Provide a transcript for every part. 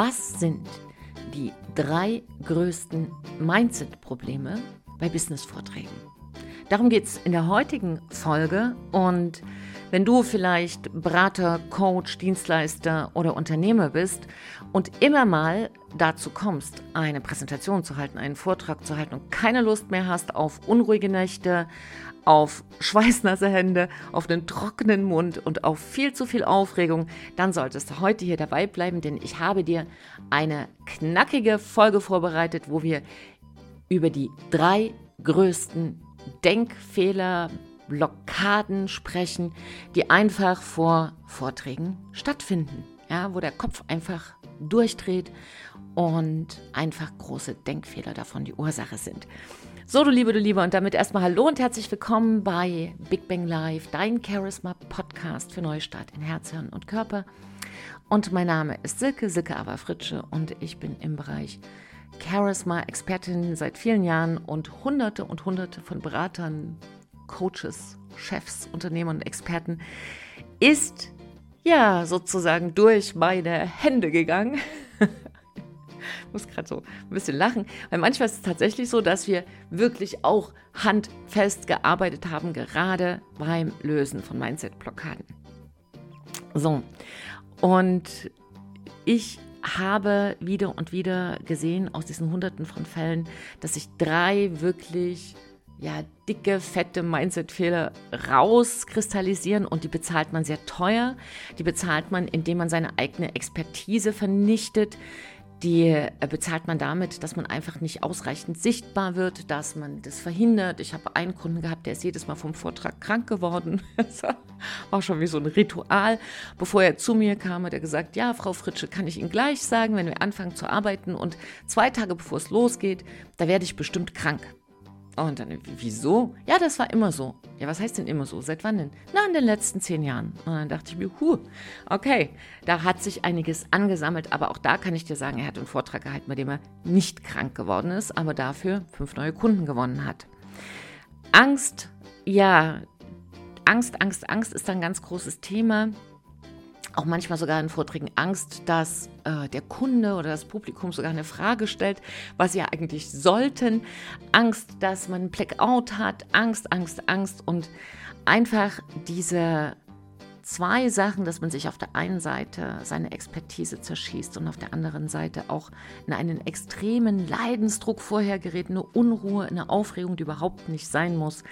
Was sind die drei größten Mindset-Probleme bei Business-Vorträgen? Darum geht es in der heutigen Folge und wenn du vielleicht Berater, Coach, Dienstleister oder Unternehmer bist und immer mal dazu kommst, eine Präsentation zu halten, einen Vortrag zu halten und keine Lust mehr hast auf unruhige Nächte, auf schweißnasse Hände, auf einen trockenen Mund und auf viel zu viel Aufregung, dann solltest du heute hier dabei bleiben, denn ich habe dir eine knackige Folge vorbereitet, wo wir über die drei größten Denkfehler, Blockaden sprechen, die einfach vor Vorträgen stattfinden. Ja, wo der Kopf einfach durchdreht und einfach große Denkfehler davon die Ursache sind. So, du Liebe, du Liebe, und damit erstmal Hallo und herzlich willkommen bei Big Bang Live, dein Charisma-Podcast für Neustart in Herz, Hirn und Körper. Und mein Name ist Silke, Silke Ava Fritsche und ich bin im Bereich Charisma-Expertin seit vielen Jahren und hunderte und hunderte von Beratern, Coaches, Chefs, Unternehmern und Experten ist ja sozusagen durch meine Hände gegangen. Muss gerade so ein bisschen lachen, weil manchmal ist es tatsächlich so, dass wir wirklich auch handfest gearbeitet haben, gerade beim Lösen von Mindset-Blockaden. So, und ich habe wieder und wieder gesehen aus diesen Hunderten von Fällen, dass sich drei wirklich ja, dicke, fette Mindset-Fehler rauskristallisieren und die bezahlt man sehr teuer. Die bezahlt man, indem man seine eigene Expertise vernichtet, die äh, bezahlt man damit, dass man einfach nicht ausreichend sichtbar wird, dass man das verhindert. Ich habe einen Kunden gehabt, der ist jedes Mal vom Vortrag krank geworden. Das war schon wie so ein Ritual. Bevor er zu mir kam, hat er gesagt, ja, Frau Fritsche, kann ich Ihnen gleich sagen, wenn wir anfangen zu arbeiten und zwei Tage bevor es losgeht, da werde ich bestimmt krank. Und dann, wieso? Ja, das war immer so. Ja, was heißt denn immer so? Seit wann denn? Na, in den letzten zehn Jahren. Und dann dachte ich mir, huh, okay, da hat sich einiges angesammelt. Aber auch da kann ich dir sagen, er hat einen Vortrag gehalten, bei dem er nicht krank geworden ist, aber dafür fünf neue Kunden gewonnen hat. Angst, ja, Angst, Angst, Angst ist ein ganz großes Thema auch manchmal sogar in Vorträgen Angst, dass äh, der Kunde oder das Publikum sogar eine Frage stellt, was sie ja eigentlich sollten. Angst, dass man einen Blackout hat. Angst, Angst, Angst. Und einfach diese zwei Sachen, dass man sich auf der einen Seite seine Expertise zerschießt und auf der anderen Seite auch in einen extremen Leidensdruck vorher gerät, eine Unruhe, eine Aufregung, die überhaupt nicht sein muss.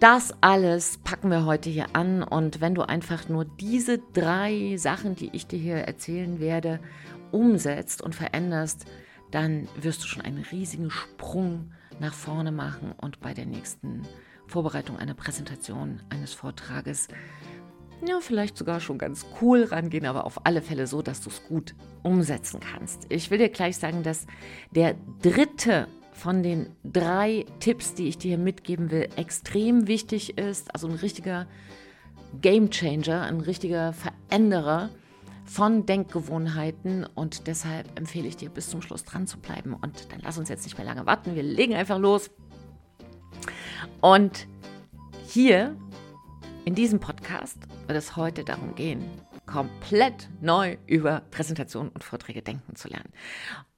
Das alles packen wir heute hier an und wenn du einfach nur diese drei Sachen, die ich dir hier erzählen werde, umsetzt und veränderst, dann wirst du schon einen riesigen Sprung nach vorne machen und bei der nächsten Vorbereitung einer Präsentation, eines Vortrages, ja, vielleicht sogar schon ganz cool rangehen, aber auf alle Fälle so, dass du es gut umsetzen kannst. Ich will dir gleich sagen, dass der dritte von den drei Tipps, die ich dir hier mitgeben will, extrem wichtig ist. Also ein richtiger Game Changer, ein richtiger Veränderer von Denkgewohnheiten und deshalb empfehle ich dir bis zum Schluss dran zu bleiben. Und dann lass uns jetzt nicht mehr lange warten, wir legen einfach los. Und hier in diesem Podcast wird es heute darum gehen, komplett neu über Präsentationen und Vorträge denken zu lernen.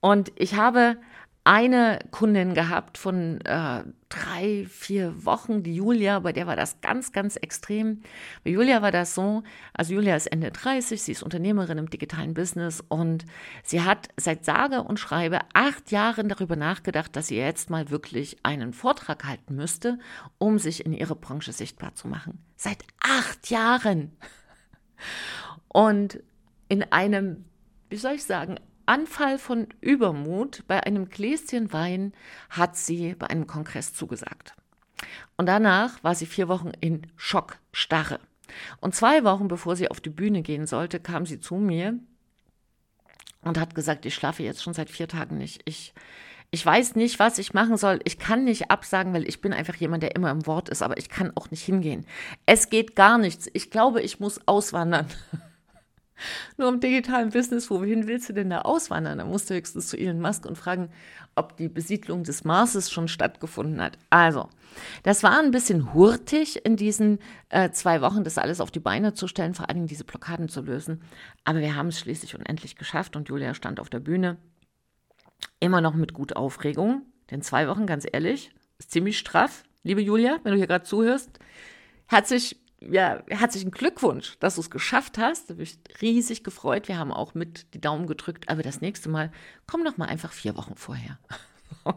Und ich habe eine Kundin gehabt von äh, drei, vier Wochen, die Julia, bei der war das ganz, ganz extrem. Bei Julia war das so, also Julia ist Ende 30, sie ist Unternehmerin im digitalen Business und sie hat seit sage und schreibe acht Jahren darüber nachgedacht, dass sie jetzt mal wirklich einen Vortrag halten müsste, um sich in ihre Branche sichtbar zu machen. Seit acht Jahren! Und in einem, wie soll ich sagen, Anfall von Übermut bei einem Gläschen Wein hat sie bei einem Kongress zugesagt. Und danach war sie vier Wochen in Schockstarre. Und zwei Wochen bevor sie auf die Bühne gehen sollte, kam sie zu mir und hat gesagt, ich schlafe jetzt schon seit vier Tagen nicht. Ich, ich weiß nicht, was ich machen soll. Ich kann nicht absagen, weil ich bin einfach jemand, der immer im Wort ist, aber ich kann auch nicht hingehen. Es geht gar nichts. Ich glaube, ich muss auswandern. Nur im digitalen Business, wohin willst du denn da auswandern? Da musst du höchstens zu Elon Musk und fragen, ob die Besiedlung des Marses schon stattgefunden hat. Also, das war ein bisschen hurtig in diesen äh, zwei Wochen, das alles auf die Beine zu stellen, vor allem diese Blockaden zu lösen. Aber wir haben es schließlich und endlich geschafft und Julia stand auf der Bühne. Immer noch mit gut Aufregung, denn zwei Wochen, ganz ehrlich, ist ziemlich straff. Liebe Julia, wenn du hier gerade zuhörst, herzlich ja, herzlichen Glückwunsch, dass du es geschafft hast. Da bin ich riesig gefreut. Wir haben auch mit die Daumen gedrückt. Aber das nächste Mal komm noch mal einfach vier Wochen vorher.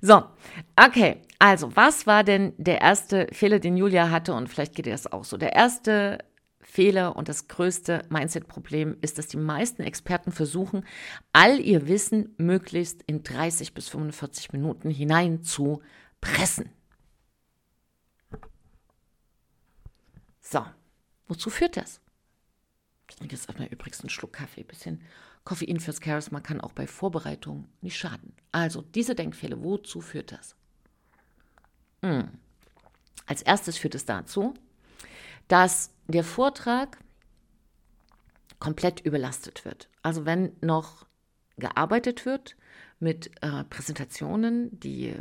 so, okay. Also, was war denn der erste Fehler, den Julia hatte? Und vielleicht geht dir das auch so. Der erste Fehler und das größte Mindset-Problem ist, dass die meisten Experten versuchen, all ihr Wissen möglichst in 30 bis 45 Minuten hinein zu pressen. So, wozu führt das? Ich trinke jetzt erstmal übrigens einen Schluck Kaffee. Ein bisschen Koffein fürs Charisma kann auch bei Vorbereitung nicht schaden. Also, diese Denkfehler, wozu führt das? Hm. Als erstes führt es dazu, dass der Vortrag komplett überlastet wird. Also wenn noch gearbeitet wird mit äh, Präsentationen, die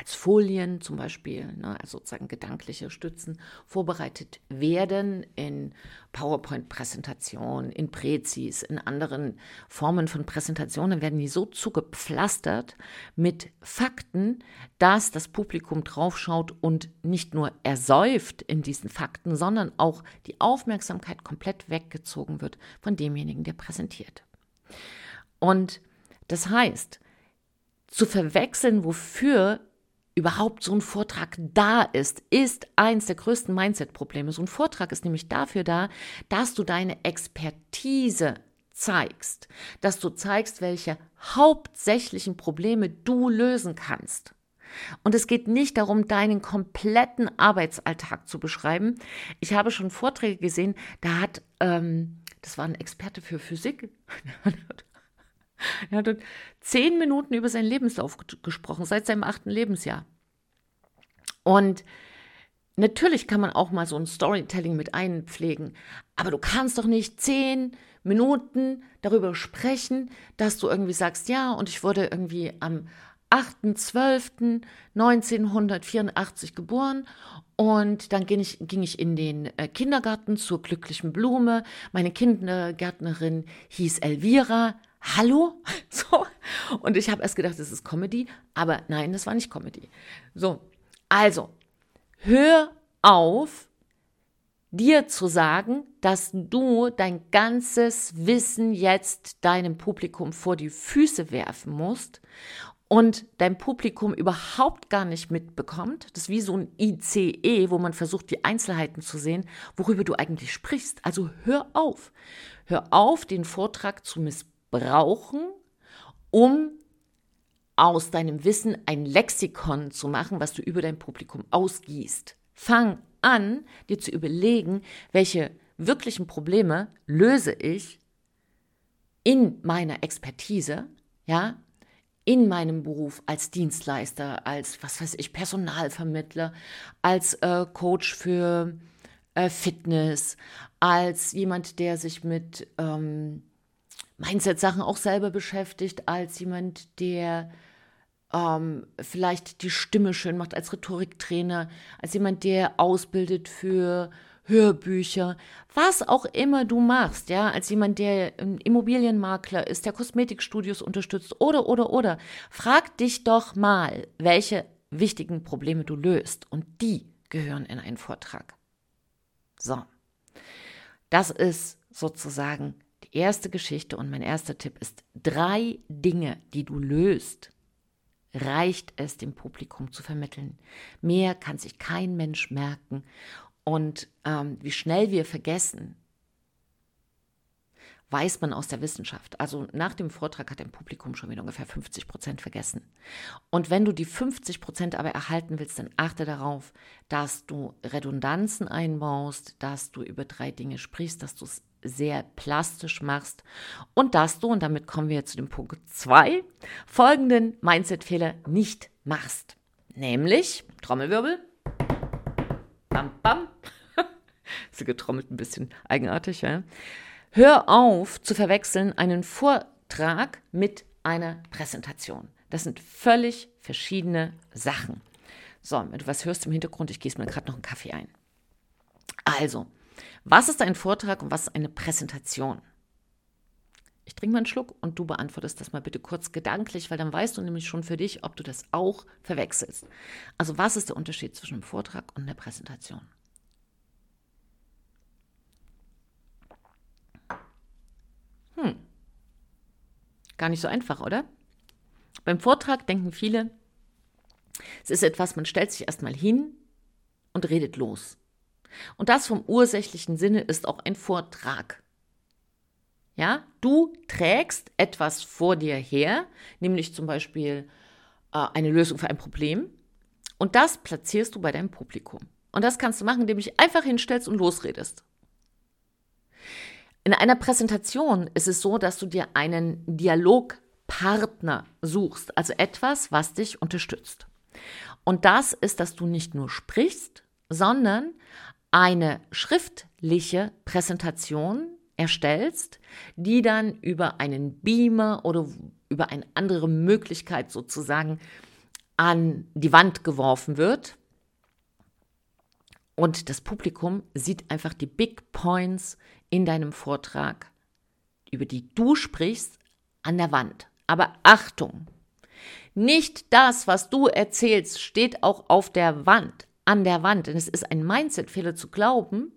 als Folien zum Beispiel, ne, also sozusagen gedankliche Stützen, vorbereitet werden in PowerPoint-Präsentationen, in Prezis, in anderen Formen von Präsentationen, werden die so zugepflastert mit Fakten, dass das Publikum draufschaut und nicht nur ersäuft in diesen Fakten, sondern auch die Aufmerksamkeit komplett weggezogen wird von demjenigen, der präsentiert. Und das heißt, zu verwechseln, wofür überhaupt so ein Vortrag da ist, ist eins der größten Mindset-Probleme. So ein Vortrag ist nämlich dafür da, dass du deine Expertise zeigst, dass du zeigst, welche hauptsächlichen Probleme du lösen kannst. Und es geht nicht darum, deinen kompletten Arbeitsalltag zu beschreiben. Ich habe schon Vorträge gesehen, da hat, ähm, das war ein Experte für Physik, Er hat zehn Minuten über seinen Lebenslauf gesprochen, seit seinem achten Lebensjahr. Und natürlich kann man auch mal so ein Storytelling mit einpflegen, aber du kannst doch nicht zehn Minuten darüber sprechen, dass du irgendwie sagst, ja, und ich wurde irgendwie am 8.12.1984 geboren und dann ging ich, ging ich in den äh, Kindergarten zur glücklichen Blume. Meine Kindergärtnerin hieß Elvira hallo? So. Und ich habe erst gedacht, das ist Comedy, aber nein, das war nicht Comedy. So, also, hör auf, dir zu sagen, dass du dein ganzes Wissen jetzt deinem Publikum vor die Füße werfen musst und dein Publikum überhaupt gar nicht mitbekommt. Das ist wie so ein ICE, wo man versucht, die Einzelheiten zu sehen, worüber du eigentlich sprichst. Also hör auf. Hör auf, den Vortrag zu missbrauchen brauchen, um aus deinem Wissen ein Lexikon zu machen, was du über dein Publikum ausgießt. Fang an, dir zu überlegen, welche wirklichen Probleme löse ich in meiner Expertise, ja, in meinem Beruf als Dienstleister, als, was weiß ich, Personalvermittler, als äh, Coach für äh, Fitness, als jemand, der sich mit ähm, Mindset-Sachen auch selber beschäftigt, als jemand, der ähm, vielleicht die Stimme schön macht, als Rhetoriktrainer, als jemand, der ausbildet für Hörbücher, was auch immer du machst, ja, als jemand, der Immobilienmakler ist, der Kosmetikstudios unterstützt oder, oder, oder. Frag dich doch mal, welche wichtigen Probleme du löst und die gehören in einen Vortrag. So. Das ist sozusagen erste Geschichte und mein erster Tipp ist, drei Dinge, die du löst, reicht es dem Publikum zu vermitteln. Mehr kann sich kein Mensch merken. Und ähm, wie schnell wir vergessen, weiß man aus der Wissenschaft. Also nach dem Vortrag hat ein Publikum schon wieder ungefähr 50 Prozent vergessen. Und wenn du die 50 Prozent aber erhalten willst, dann achte darauf, dass du Redundanzen einbaust, dass du über drei Dinge sprichst, dass du es sehr plastisch machst und dass du, und damit kommen wir zu dem Punkt 2, folgenden Mindset-Fehler nicht machst. Nämlich, Trommelwirbel, bam, bam, Achsel getrommelt, ein bisschen eigenartig, ja. Hör auf zu verwechseln einen Vortrag mit einer Präsentation. Das sind völlig verschiedene Sachen. So, wenn du was hörst im Hintergrund, ich gieße mir gerade noch einen Kaffee ein. Also, was ist ein Vortrag und was ist eine Präsentation? Ich trinke mal einen Schluck und du beantwortest das mal bitte kurz gedanklich, weil dann weißt du nämlich schon für dich, ob du das auch verwechselst. Also was ist der Unterschied zwischen einem Vortrag und einer Präsentation? Hm. Gar nicht so einfach, oder? Beim Vortrag denken viele, es ist etwas, man stellt sich erstmal hin und redet los. Und das vom ursächlichen Sinne ist auch ein Vortrag. Ja, du trägst etwas vor dir her, nämlich zum Beispiel äh, eine Lösung für ein Problem, und das platzierst du bei deinem Publikum. Und das kannst du machen, indem du dich einfach hinstellst und losredest. In einer Präsentation ist es so, dass du dir einen Dialogpartner suchst, also etwas, was dich unterstützt. Und das ist, dass du nicht nur sprichst, sondern eine schriftliche Präsentation erstellst, die dann über einen Beamer oder über eine andere Möglichkeit sozusagen an die Wand geworfen wird. Und das Publikum sieht einfach die Big Points in deinem Vortrag, über die du sprichst, an der Wand. Aber Achtung, nicht das, was du erzählst, steht auch auf der Wand, an der Wand. Denn es ist ein Mindset-Fehler zu glauben,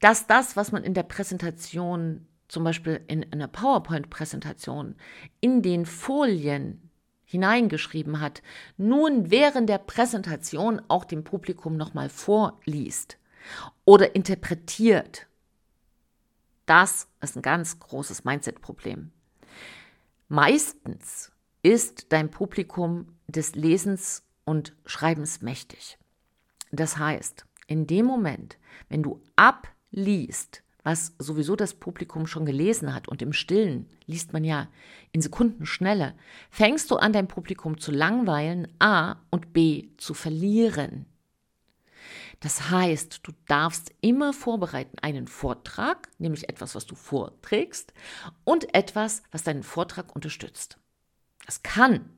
dass das, was man in der Präsentation, zum Beispiel in einer PowerPoint-Präsentation, in den Folien hineingeschrieben hat, nun während der Präsentation auch dem Publikum nochmal vorliest oder interpretiert. Das ist ein ganz großes Mindset-Problem. Meistens ist dein Publikum des Lesens und Schreibens mächtig. Das heißt, in dem Moment, wenn du ab liest, was sowieso das Publikum schon gelesen hat und im Stillen liest man ja in Sekundenschnelle, fängst du an, dein Publikum zu langweilen, A und B zu verlieren. Das heißt, du darfst immer vorbereiten einen Vortrag, nämlich etwas, was du vorträgst, und etwas, was deinen Vortrag unterstützt. Das kann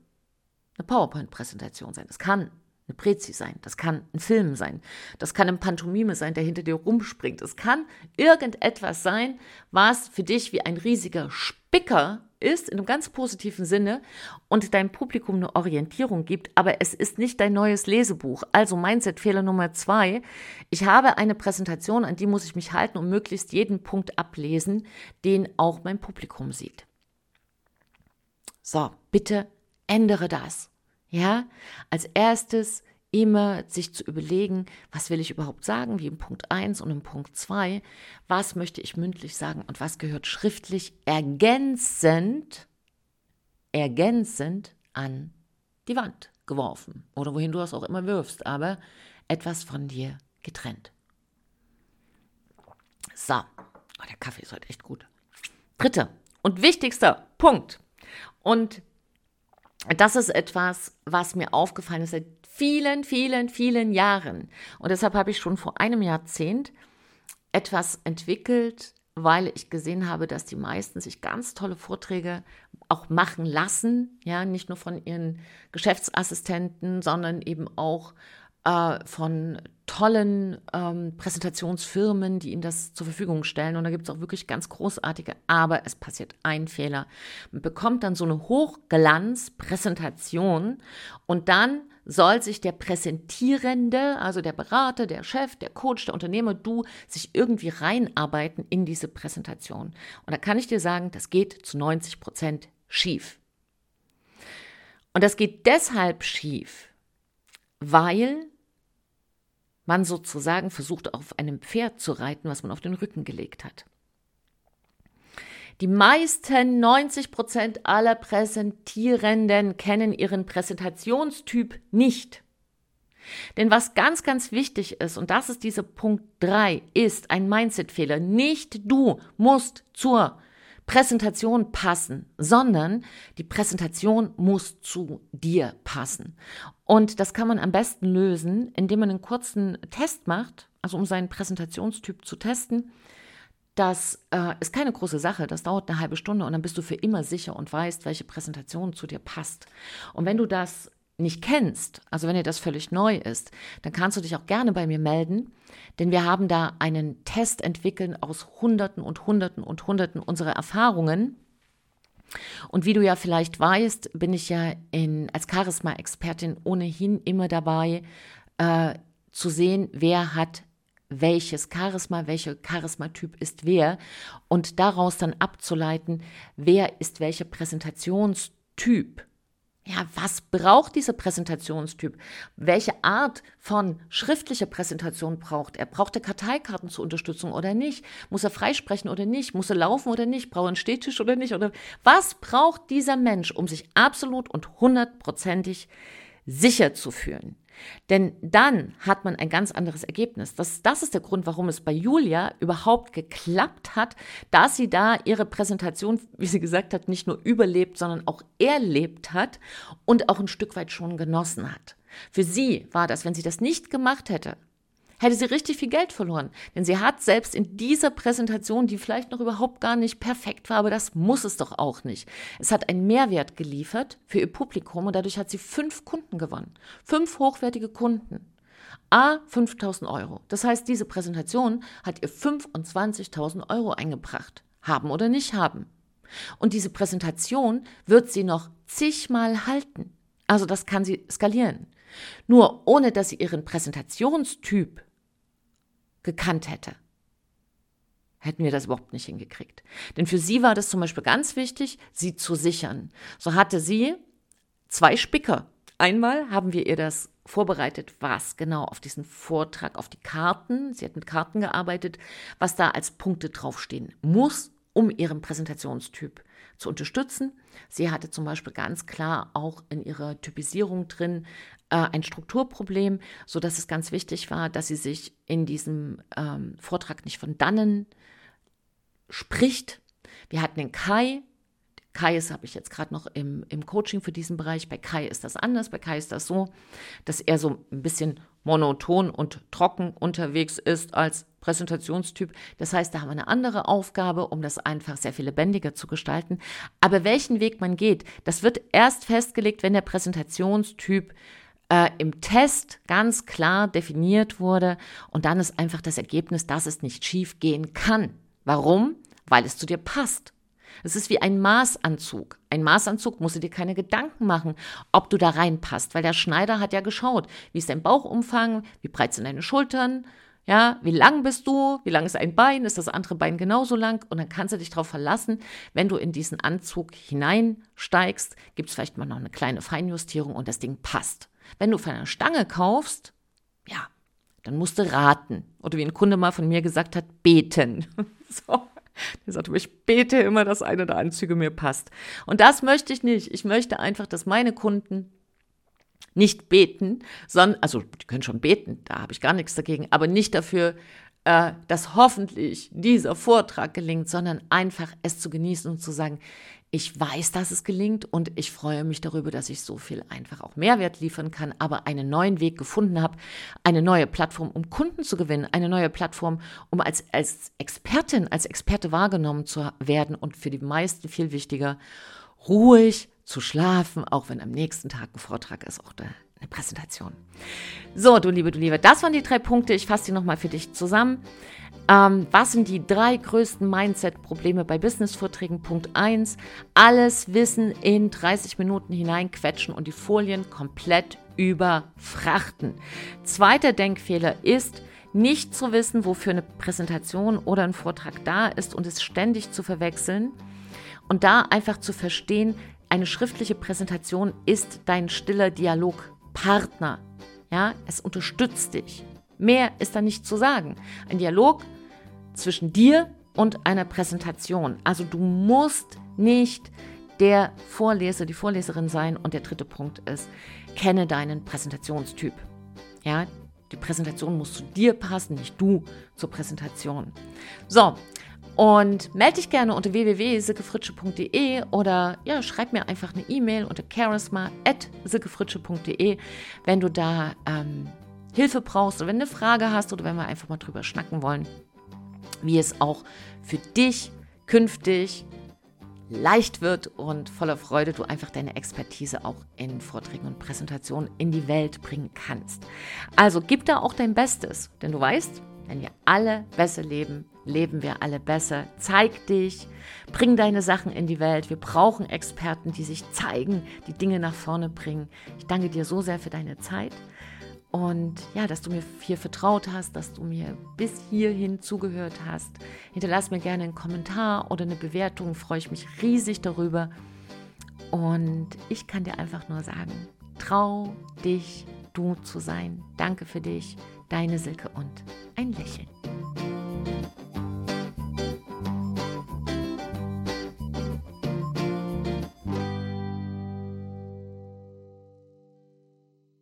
eine PowerPoint-Präsentation sein, das kann eine Prezi sein, das kann ein Film sein, das kann ein Pantomime sein, der hinter dir rumspringt, es kann irgendetwas sein, was für dich wie ein riesiger Spicker ist, in einem ganz positiven Sinne, und deinem Publikum eine Orientierung gibt, aber es ist nicht dein neues Lesebuch. Also Mindset-Fehler Nummer zwei. Ich habe eine Präsentation, an die muss ich mich halten und möglichst jeden Punkt ablesen, den auch mein Publikum sieht. So, bitte ändere das. Ja, als erstes immer sich zu überlegen, was will ich überhaupt sagen, wie im Punkt 1 und im Punkt 2, was möchte ich mündlich sagen und was gehört schriftlich ergänzend, ergänzend an die Wand geworfen oder wohin du das auch immer wirfst, aber etwas von dir getrennt. So, oh, der Kaffee ist heute echt gut. Dritter und wichtigster Punkt. Und das ist etwas, was mir aufgefallen ist seit vielen, vielen, vielen Jahren. Und deshalb habe ich schon vor einem Jahrzehnt etwas entwickelt, weil ich gesehen habe, dass die meisten sich ganz tolle Vorträge auch machen lassen, ja, nicht nur von ihren Geschäftsassistenten, sondern eben auch äh, von tollen ähm, Präsentationsfirmen, die ihnen das zur Verfügung stellen. Und da gibt es auch wirklich ganz großartige, aber es passiert ein Fehler. Man bekommt dann so eine Hochglanzpräsentation und dann soll sich der Präsentierende, also der Berater, der Chef, der Coach, der Unternehmer, du, sich irgendwie reinarbeiten in diese Präsentation. Und da kann ich dir sagen, das geht zu 90 Prozent schief. Und das geht deshalb schief, weil man sozusagen versucht auf einem Pferd zu reiten, was man auf den Rücken gelegt hat. Die meisten 90 Prozent aller Präsentierenden kennen ihren Präsentationstyp nicht. Denn was ganz, ganz wichtig ist, und das ist dieser Punkt 3, ist ein Mindset-Fehler. Nicht du musst zur Präsentation passen, sondern die Präsentation muss zu dir passen. Und das kann man am besten lösen, indem man einen kurzen Test macht, also um seinen Präsentationstyp zu testen. Das äh, ist keine große Sache, das dauert eine halbe Stunde und dann bist du für immer sicher und weißt, welche Präsentation zu dir passt. Und wenn du das nicht kennst, also wenn dir das völlig neu ist, dann kannst du dich auch gerne bei mir melden, denn wir haben da einen Test entwickelt aus Hunderten und Hunderten und Hunderten unserer Erfahrungen. Und wie du ja vielleicht weißt, bin ich ja in, als Charisma-Expertin ohnehin immer dabei, äh, zu sehen, wer hat welches Charisma, welcher Charismatyp ist wer und daraus dann abzuleiten, wer ist welcher Präsentationstyp. Ja, was braucht dieser Präsentationstyp? Welche Art von schriftlicher Präsentation braucht er? Braucht er Karteikarten zur Unterstützung oder nicht? Muss er freisprechen oder nicht? Muss er laufen oder nicht? Braucht er einen Stehtisch oder nicht? Oder was braucht dieser Mensch, um sich absolut und hundertprozentig sicher zu fühlen? Denn dann hat man ein ganz anderes Ergebnis. Das, das ist der Grund, warum es bei Julia überhaupt geklappt hat, dass sie da ihre Präsentation, wie sie gesagt hat, nicht nur überlebt, sondern auch erlebt hat und auch ein Stück weit schon genossen hat. Für sie war das, wenn sie das nicht gemacht hätte, hätte sie richtig viel Geld verloren. Denn sie hat selbst in dieser Präsentation, die vielleicht noch überhaupt gar nicht perfekt war, aber das muss es doch auch nicht. Es hat einen Mehrwert geliefert für ihr Publikum und dadurch hat sie fünf Kunden gewonnen. Fünf hochwertige Kunden. A 5000 Euro. Das heißt, diese Präsentation hat ihr 25.000 Euro eingebracht. Haben oder nicht haben. Und diese Präsentation wird sie noch zigmal halten. Also das kann sie skalieren. Nur ohne dass sie ihren Präsentationstyp gekannt hätte, hätten wir das überhaupt nicht hingekriegt. Denn für sie war das zum Beispiel ganz wichtig, sie zu sichern. So hatte sie zwei Spicker. Einmal haben wir ihr das vorbereitet, was genau auf diesen Vortrag, auf die Karten, sie hat mit Karten gearbeitet, was da als Punkte draufstehen muss, um ihren Präsentationstyp zu unterstützen. Sie hatte zum Beispiel ganz klar auch in ihrer Typisierung drin äh, ein Strukturproblem, so dass es ganz wichtig war, dass sie sich in diesem ähm, Vortrag nicht von dannen spricht. Wir hatten den Kai. Kai ist, habe ich jetzt gerade noch im, im Coaching für diesen Bereich. Bei Kai ist das anders. Bei Kai ist das so, dass er so ein bisschen monoton und trocken unterwegs ist als Präsentationstyp. Das heißt, da haben wir eine andere Aufgabe, um das einfach sehr viel lebendiger zu gestalten. Aber welchen Weg man geht, das wird erst festgelegt, wenn der Präsentationstyp äh, im Test ganz klar definiert wurde. Und dann ist einfach das Ergebnis, dass es nicht schief gehen kann. Warum? Weil es zu dir passt. Es ist wie ein Maßanzug. Ein Maßanzug musst du dir keine Gedanken machen, ob du da reinpasst, weil der Schneider hat ja geschaut, wie ist dein Bauchumfang, wie breit sind deine Schultern, ja, wie lang bist du? Wie lang ist ein Bein? Ist das andere Bein genauso lang? Und dann kannst du dich darauf verlassen, wenn du in diesen Anzug hineinsteigst, gibt es vielleicht mal noch eine kleine Feinjustierung und das Ding passt. Wenn du von einer Stange kaufst, ja, dann musst du raten. Oder wie ein Kunde mal von mir gesagt hat, beten. so. Der sagt, ich bete immer, dass einer der Anzüge mir passt. Und das möchte ich nicht. Ich möchte einfach, dass meine Kunden nicht beten, sondern, also die können schon beten, da habe ich gar nichts dagegen, aber nicht dafür, äh, dass hoffentlich dieser Vortrag gelingt, sondern einfach es zu genießen und zu sagen, ich weiß, dass es gelingt und ich freue mich darüber, dass ich so viel einfach auch Mehrwert liefern kann, aber einen neuen Weg gefunden habe, eine neue Plattform, um Kunden zu gewinnen, eine neue Plattform, um als, als Expertin, als Experte wahrgenommen zu werden und für die meisten viel wichtiger, ruhig zu schlafen, auch wenn am nächsten Tag ein Vortrag ist, auch eine Präsentation. So, du Liebe, du Liebe, das waren die drei Punkte. Ich fasse die nochmal für dich zusammen. Ähm, was sind die drei größten Mindset-Probleme bei Business-Vorträgen? Punkt 1, alles Wissen in 30 Minuten hineinquetschen und die Folien komplett überfrachten. Zweiter Denkfehler ist, nicht zu wissen, wofür eine Präsentation oder ein Vortrag da ist und es ständig zu verwechseln und da einfach zu verstehen, eine schriftliche Präsentation ist dein stiller Dialogpartner. Ja, es unterstützt dich. Mehr ist da nicht zu sagen. Ein Dialog zwischen dir und einer Präsentation. Also du musst nicht der Vorleser, die Vorleserin sein. Und der dritte Punkt ist, kenne deinen Präsentationstyp. Ja, die Präsentation muss zu dir passen, nicht du zur Präsentation. So, und melde dich gerne unter www.sickefritsche.de oder ja, schreib mir einfach eine E-Mail unter charisma.sickefritsche.de, wenn du da ähm, Hilfe brauchst oder wenn du eine Frage hast oder wenn wir einfach mal drüber schnacken wollen, wie es auch für dich künftig leicht wird und voller Freude du einfach deine Expertise auch in Vorträgen und Präsentationen in die Welt bringen kannst. Also gib da auch dein Bestes, denn du weißt, wenn wir alle besser leben, leben wir alle besser. Zeig dich, bring deine Sachen in die Welt. Wir brauchen Experten, die sich zeigen, die Dinge nach vorne bringen. Ich danke dir so sehr für deine Zeit und ja, dass du mir hier vertraut hast, dass du mir bis hierhin zugehört hast. Hinterlass mir gerne einen Kommentar oder eine Bewertung, freue ich mich riesig darüber. Und ich kann dir einfach nur sagen, trau dich, du zu sein. Danke für dich, deine Silke und ein Lächeln.